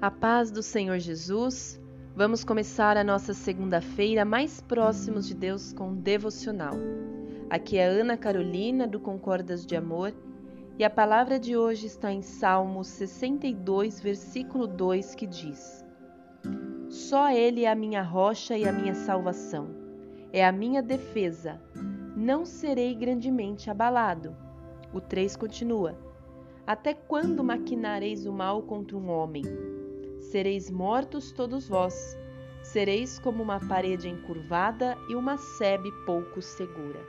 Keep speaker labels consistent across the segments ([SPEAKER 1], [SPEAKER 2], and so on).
[SPEAKER 1] A paz do Senhor Jesus. Vamos começar a nossa segunda-feira mais próximos de Deus com um devocional. Aqui é Ana Carolina do Concordas de Amor e a palavra de hoje está em Salmos 62, versículo 2, que diz: Só Ele é a minha rocha e a minha salvação, é a minha defesa, não serei grandemente abalado. O 3 continua: Até quando maquinareis o mal contra um homem? Sereis mortos todos vós, sereis como uma parede encurvada e uma sebe pouco segura.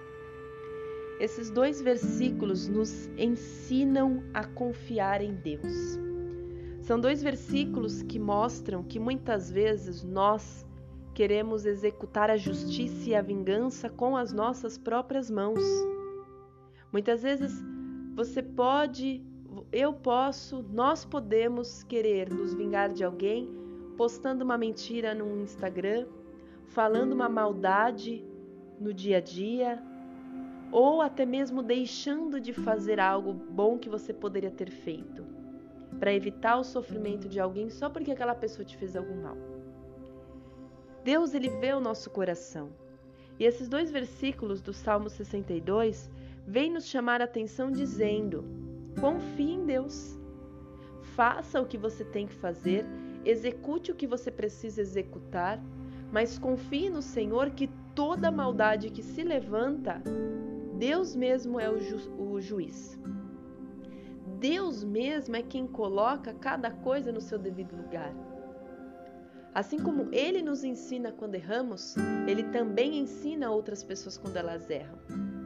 [SPEAKER 1] Esses dois versículos nos ensinam a confiar em Deus. São dois versículos que mostram que muitas vezes nós queremos executar a justiça e a vingança com as nossas próprias mãos. Muitas vezes você pode eu posso, nós podemos querer nos vingar de alguém postando uma mentira no Instagram, falando uma maldade no dia a dia, ou até mesmo deixando de fazer algo bom que você poderia ter feito, para evitar o sofrimento de alguém só porque aquela pessoa te fez algum mal. Deus ele vê o nosso coração. E esses dois versículos do Salmo 62 vêm nos chamar a atenção dizendo: Confie em Deus. Faça o que você tem que fazer, execute o que você precisa executar, mas confie no Senhor que toda maldade que se levanta, Deus mesmo é o, ju o juiz. Deus mesmo é quem coloca cada coisa no seu devido lugar. Assim como Ele nos ensina quando erramos, Ele também ensina outras pessoas quando elas erram.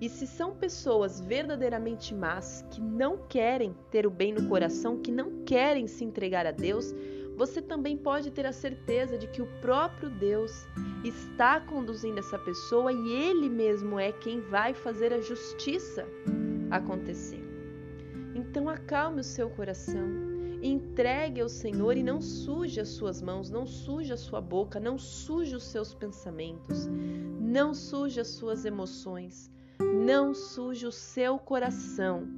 [SPEAKER 1] E se são pessoas verdadeiramente más, que não querem ter o bem no coração, que não querem se entregar a Deus, você também pode ter a certeza de que o próprio Deus está conduzindo essa pessoa e Ele mesmo é quem vai fazer a justiça acontecer. Então acalme o seu coração, entregue ao Senhor e não suje as suas mãos, não suje a sua boca, não suje os seus pensamentos, não suje as suas emoções não suje o seu coração,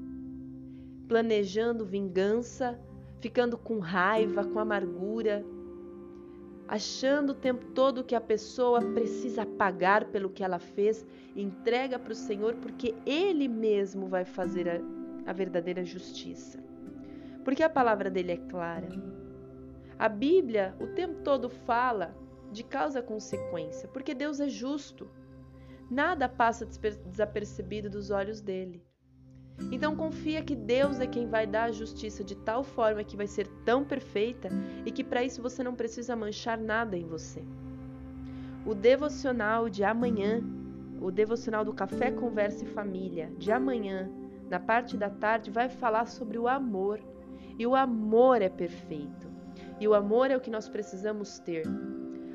[SPEAKER 1] planejando vingança, ficando com raiva, com amargura, achando o tempo todo que a pessoa precisa pagar pelo que ela fez, entrega para o Senhor, porque Ele mesmo vai fazer a, a verdadeira justiça. Porque a palavra dele é clara. A Bíblia o tempo todo fala de causa-consequência, porque Deus é justo. Nada passa desapercebido dos olhos dele. Então confia que Deus é quem vai dar a justiça de tal forma que vai ser tão perfeita e que para isso você não precisa manchar nada em você. O devocional de amanhã, o devocional do Café Conversa e Família de amanhã, na parte da tarde, vai falar sobre o amor. E o amor é perfeito. E o amor é o que nós precisamos ter.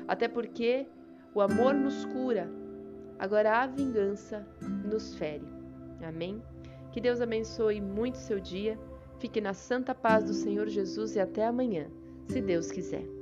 [SPEAKER 1] Até porque o amor nos cura, Agora a vingança nos fere. Amém? Que Deus abençoe muito seu dia. Fique na santa paz do Senhor Jesus e até amanhã, se Deus quiser.